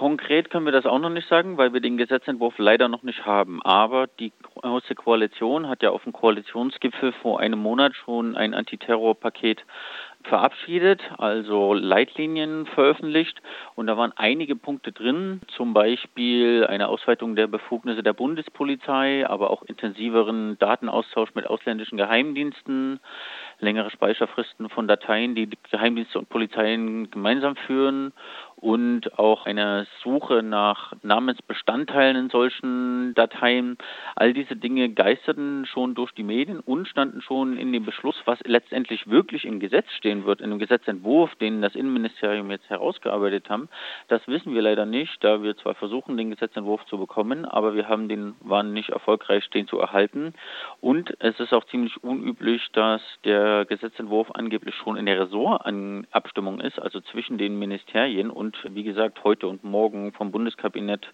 Konkret können wir das auch noch nicht sagen, weil wir den Gesetzentwurf leider noch nicht haben. Aber die Große Koalition hat ja auf dem Koalitionsgipfel vor einem Monat schon ein Antiterrorpaket verabschiedet, also Leitlinien veröffentlicht und da waren einige Punkte drin, zum Beispiel eine Ausweitung der Befugnisse der Bundespolizei, aber auch intensiveren Datenaustausch mit ausländischen Geheimdiensten, längere Speicherfristen von Dateien, die Geheimdienste und Polizeien gemeinsam führen und auch eine Suche nach Namensbestandteilen in solchen Dateien. All diese Dinge geisterten schon durch die Medien und standen schon in dem Beschluss, was letztendlich wirklich im Gesetz stehen wird, in dem Gesetzentwurf, den das Innenministerium jetzt herausgearbeitet haben. Das wissen wir leider nicht, da wir zwar versuchen, den Gesetzentwurf zu bekommen, aber wir haben den, waren nicht erfolgreich, den zu erhalten. Und es ist auch ziemlich unüblich, dass der Gesetzentwurf angeblich schon in der Ressortabstimmung ist, also zwischen den Ministerien und und wie gesagt heute und morgen vom Bundeskabinett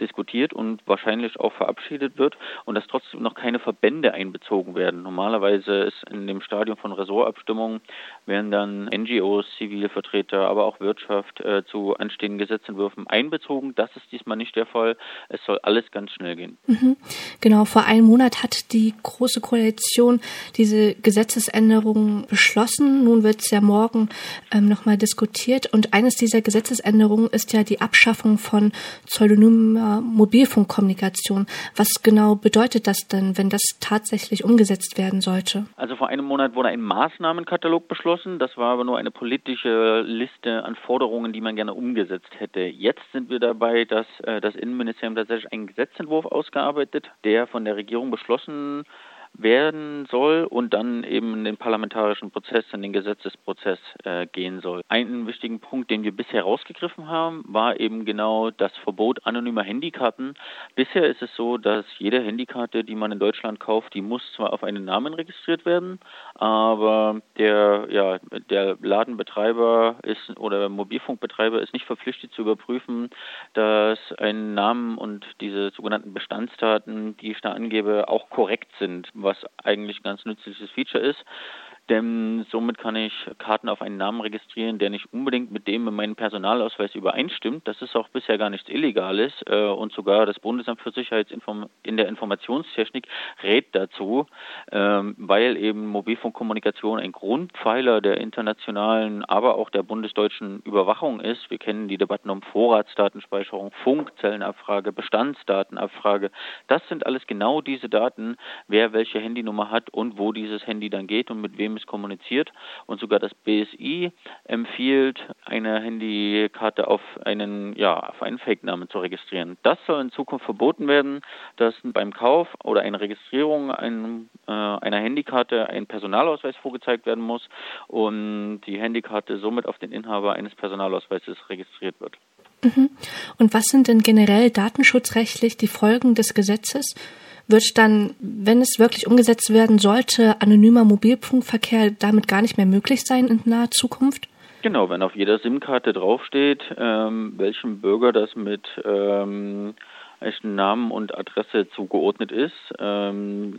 diskutiert und wahrscheinlich auch verabschiedet wird und dass trotzdem noch keine Verbände einbezogen werden. Normalerweise ist in dem Stadium von Ressortabstimmungen werden dann NGOs, Zivilvertreter, aber auch Wirtschaft äh, zu anstehenden Gesetzentwürfen einbezogen. Das ist diesmal nicht der Fall. Es soll alles ganz schnell gehen. Mhm. Genau, vor einem Monat hat die Große Koalition diese Gesetzesänderungen beschlossen. Nun wird es ja morgen ähm, nochmal diskutiert und eines dieser Gesetzesänderungen Gesetzesänderung ist ja die Abschaffung von pseudonymer Mobilfunkkommunikation. Was genau bedeutet das denn, wenn das tatsächlich umgesetzt werden sollte? Also vor einem Monat wurde ein Maßnahmenkatalog beschlossen. Das war aber nur eine politische Liste an Forderungen, die man gerne umgesetzt hätte. Jetzt sind wir dabei, dass äh, das Innenministerium tatsächlich einen Gesetzentwurf ausgearbeitet, der von der Regierung beschlossen werden soll und dann eben in den parlamentarischen Prozess, in den Gesetzesprozess äh, gehen soll. Einen wichtigen Punkt, den wir bisher rausgegriffen haben, war eben genau das Verbot anonymer Handykarten. Bisher ist es so, dass jede Handykarte, die man in Deutschland kauft, die muss zwar auf einen Namen registriert werden, aber der, ja, der Ladenbetreiber ist oder Mobilfunkbetreiber ist nicht verpflichtet zu überprüfen, dass ein Namen und diese sogenannten Bestandsdaten, die ich da angebe, auch korrekt sind was eigentlich ein ganz nützliches Feature ist denn somit kann ich Karten auf einen Namen registrieren, der nicht unbedingt mit dem in meinem Personalausweis übereinstimmt. Das ist auch bisher gar nichts Illegales äh, und sogar das Bundesamt für Sicherheit in der Informationstechnik rät dazu, ähm, weil eben Mobilfunkkommunikation ein Grundpfeiler der internationalen, aber auch der bundesdeutschen Überwachung ist. Wir kennen die Debatten um Vorratsdatenspeicherung, Funkzellenabfrage, Bestandsdatenabfrage. Das sind alles genau diese Daten, wer welche Handynummer hat und wo dieses Handy dann geht und mit wem Systems kommuniziert und sogar das BSI empfiehlt, eine Handykarte auf einen, ja, auf einen Fake-Namen zu registrieren. Das soll in Zukunft verboten werden, dass beim Kauf oder einer Registrierung ein, äh, einer Handykarte ein Personalausweis vorgezeigt werden muss und die Handykarte somit auf den Inhaber eines Personalausweises registriert wird. Mhm. Und was sind denn generell datenschutzrechtlich die Folgen des Gesetzes? wird dann, wenn es wirklich umgesetzt werden sollte, anonymer Mobilfunkverkehr damit gar nicht mehr möglich sein in naher Zukunft? Genau, wenn auf jeder SIM-Karte draufsteht, ähm, welchem Bürger das mit ähm, echten Namen und Adresse zugeordnet ist, ähm,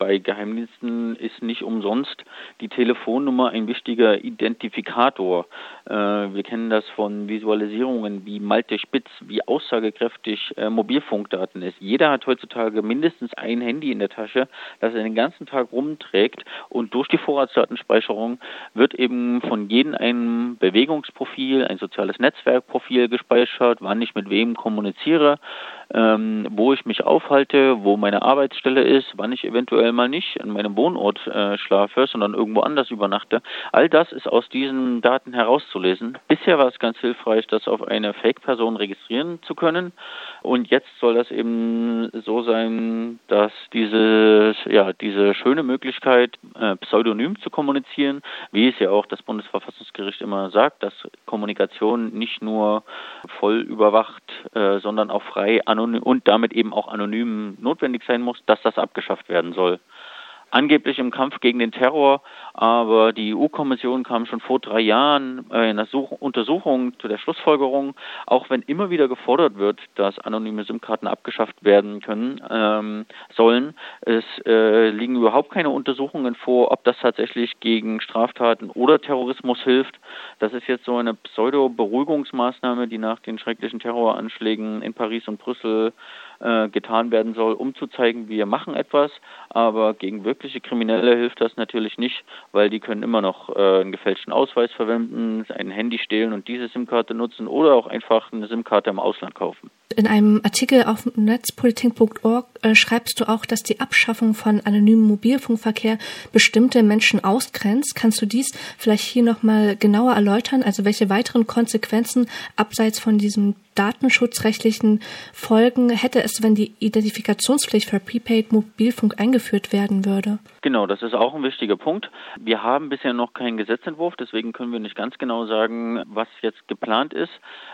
bei Geheimdiensten ist nicht umsonst die Telefonnummer ein wichtiger Identifikator. Äh, wir kennen das von Visualisierungen wie Malte Spitz, wie aussagekräftig äh, Mobilfunkdaten ist. Jeder hat heutzutage mindestens ein Handy in der Tasche, das er den ganzen Tag rumträgt und durch die Vorratsdatenspeicherung wird eben von jedem ein Bewegungsprofil, ein soziales Netzwerkprofil gespeichert, wann ich mit wem kommuniziere, ähm, wo ich mich aufhalte, wo meine Arbeitsstelle ist, wann ich eventuell mal nicht an meinem Wohnort äh, schlafe, sondern irgendwo anders übernachte. All das ist aus diesen Daten herauszulesen. Bisher war es ganz hilfreich, das auf eine Fake-Person registrieren zu können. Und jetzt soll das eben so sein, dass diese, ja, diese schöne Möglichkeit, äh, pseudonym zu kommunizieren, wie es ja auch das Bundesverfassungsgericht immer sagt, dass Kommunikation nicht nur voll überwacht, äh, sondern auch frei anonym und damit eben auch anonym notwendig sein muss, dass das abgeschafft werden soll. Angeblich im Kampf gegen den Terror, aber die EU-Kommission kam schon vor drei Jahren in einer Such Untersuchung zu der Schlussfolgerung, auch wenn immer wieder gefordert wird, dass anonyme SIM-Karten abgeschafft werden können ähm, sollen, es äh, liegen überhaupt keine Untersuchungen vor, ob das tatsächlich gegen Straftaten oder Terrorismus hilft. Das ist jetzt so eine Pseudo-Beruhigungsmaßnahme, die nach den schrecklichen Terroranschlägen in Paris und Brüssel äh, getan werden soll, um zu zeigen, wir machen etwas, aber gegen wirkliche Kriminelle hilft das natürlich nicht, weil die können immer noch äh, einen gefälschten Ausweis verwenden, ein Handy stehlen und diese SIM-Karte nutzen oder auch einfach eine SIM-Karte im Ausland kaufen. In einem Artikel auf netzpolitik.org äh, schreibst du auch, dass die Abschaffung von anonymem Mobilfunkverkehr bestimmte Menschen ausgrenzt. Kannst du dies vielleicht hier nochmal genauer erläutern? Also welche weiteren Konsequenzen abseits von diesem datenschutzrechtlichen Folgen hätte es, wenn die Identifikationspflicht für Prepaid Mobilfunk eingeführt werden würde? Genau, das ist auch ein wichtiger Punkt. Wir haben bisher noch keinen Gesetzentwurf, deswegen können wir nicht ganz genau sagen, was jetzt geplant ist.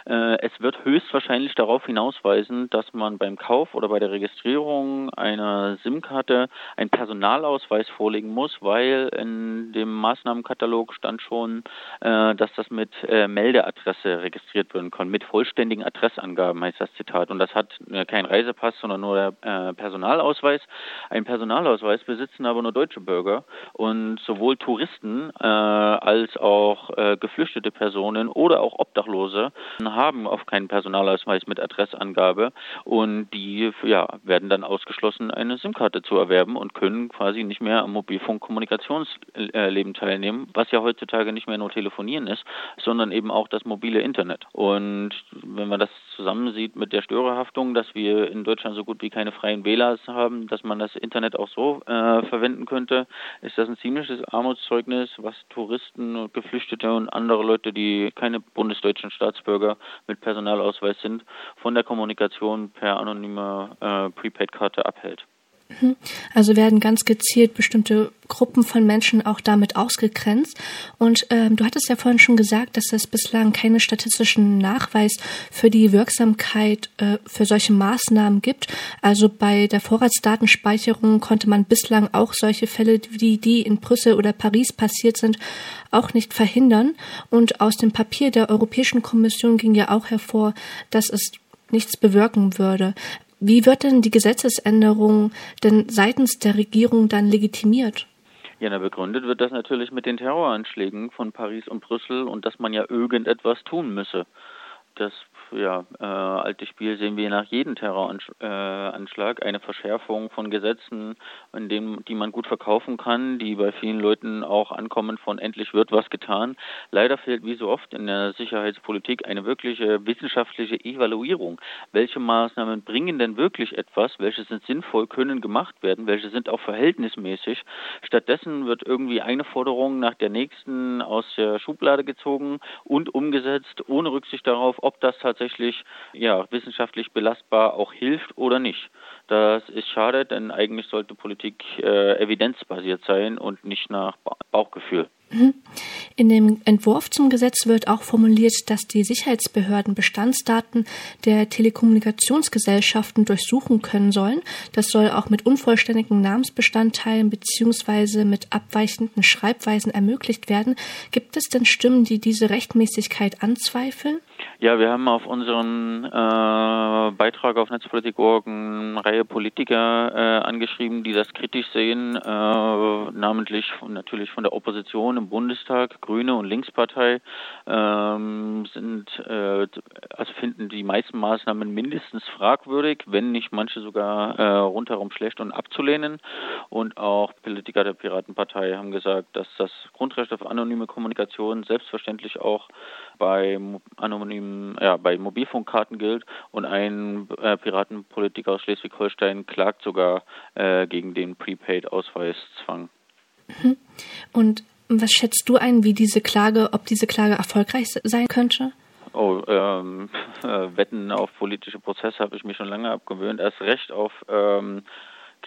Äh, es wird höchstwahrscheinlich darauf hinausweisen, dass man beim Kauf oder bei der Registrierung einer SIM-Karte einen Personalausweis vorlegen muss, weil in dem Maßnahmenkatalog stand schon, äh, dass das mit äh, Meldeadresse registriert werden kann, mit vollständigen Adressangaben heißt das Zitat. Und das hat kein Reisepass, sondern nur der Personalausweis. Ein Personalausweis besitzen aber nur deutsche Bürger und sowohl Touristen äh, als auch äh, geflüchtete Personen oder auch Obdachlose haben oft keinen Personalausweis mit Adressangabe und die ja, werden dann ausgeschlossen, eine SIM-Karte zu erwerben und können quasi nicht mehr am Mobilfunkkommunikationsleben teilnehmen, was ja heutzutage nicht mehr nur Telefonieren ist, sondern eben auch das mobile Internet. Und wenn man das zusammensieht mit der Störerhaftung, dass wir in Deutschland so gut wie keine freien WLANs haben, dass man das Internet auch so äh, verwenden könnte, ist das ein ziemliches Armutszeugnis, was Touristen und Geflüchtete und andere Leute, die keine bundesdeutschen Staatsbürger mit Personalausweis sind, von der Kommunikation per anonymer äh, Prepaid-Karte abhält. Mhm. Also werden ganz gezielt bestimmte Gruppen von Menschen auch damit ausgegrenzt. Und ähm, du hattest ja vorhin schon gesagt, dass es bislang keine statistischen Nachweis für die Wirksamkeit äh, für solche Maßnahmen gibt. Also bei der Vorratsdatenspeicherung konnte man bislang auch solche Fälle, wie die in Brüssel oder Paris passiert sind, auch nicht verhindern. Und aus dem Papier der Europäischen Kommission ging ja auch hervor, dass es nichts bewirken würde. Wie wird denn die Gesetzesänderung denn seitens der Regierung dann legitimiert? Ja, na, begründet wird das natürlich mit den Terroranschlägen von Paris und Brüssel und dass man ja irgendetwas tun müsse. Das ja, äh, alte Spiel sehen wir nach jedem Terroranschlag eine Verschärfung von Gesetzen, in denen, die man gut verkaufen kann, die bei vielen Leuten auch ankommen von endlich wird was getan. Leider fehlt wie so oft in der Sicherheitspolitik eine wirkliche wissenschaftliche Evaluierung. Welche Maßnahmen bringen denn wirklich etwas? Welche sind sinnvoll, können gemacht werden? Welche sind auch verhältnismäßig? Stattdessen wird irgendwie eine Forderung nach der nächsten aus der Schublade gezogen und umgesetzt, ohne Rücksicht darauf, ob das tatsächlich tatsächlich ja, wissenschaftlich belastbar auch hilft oder nicht. Das ist schade, denn eigentlich sollte Politik äh, evidenzbasiert sein und nicht nach Bauchgefühl. Mhm. In dem Entwurf zum Gesetz wird auch formuliert, dass die Sicherheitsbehörden Bestandsdaten der Telekommunikationsgesellschaften durchsuchen können sollen. Das soll auch mit unvollständigen Namensbestandteilen beziehungsweise mit abweichenden Schreibweisen ermöglicht werden. Gibt es denn Stimmen, die diese Rechtmäßigkeit anzweifeln? Ja, wir haben auf unseren äh, Beitrag auf Netzpolitik.org eine Reihe Politiker äh, angeschrieben, die das kritisch sehen, äh, namentlich natürlich von der Opposition im Bundestag, Grüne und Linkspartei ähm, sind äh, also finden die meisten Maßnahmen mindestens fragwürdig, wenn nicht manche sogar äh, rundherum schlecht und abzulehnen. Und auch Politiker der Piratenpartei haben gesagt, dass das Grundrecht auf anonyme Kommunikation selbstverständlich auch bei anonymen, ja, bei Mobilfunkkarten gilt und ein äh, Piratenpolitiker aus Schleswig-Holstein klagt sogar äh, gegen den Prepaid-Ausweiszwang. Mhm. Und was schätzt du ein, wie diese Klage, ob diese Klage erfolgreich sein könnte? Oh, ähm, äh, Wetten auf politische Prozesse habe ich mir schon lange abgewöhnt. Erst recht auf ähm,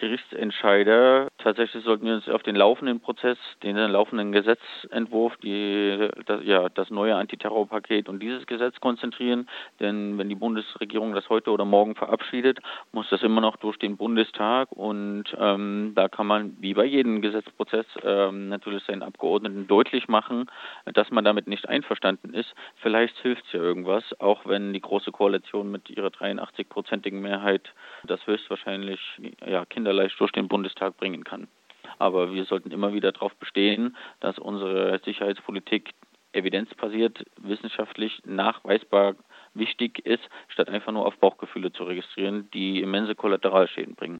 Gerichtsentscheider. Tatsächlich sollten wir uns auf den laufenden Prozess, den laufenden Gesetzentwurf, die, das, ja, das neue Antiterrorpaket und dieses Gesetz konzentrieren. Denn wenn die Bundesregierung das heute oder morgen verabschiedet, muss das immer noch durch den Bundestag und ähm, da kann man wie bei jedem Gesetzprozess ähm, natürlich seinen Abgeordneten deutlich machen, dass man damit nicht einverstanden ist. Vielleicht hilft es ja irgendwas, auch wenn die Große Koalition mit ihrer 83-prozentigen Mehrheit das höchstwahrscheinlich ja, kinderleicht durch den Bundestag bringen kann. Aber wir sollten immer wieder darauf bestehen, dass unsere Sicherheitspolitik evidenzbasiert, wissenschaftlich nachweisbar wichtig ist, statt einfach nur auf Bauchgefühle zu registrieren, die immense Kollateralschäden bringen.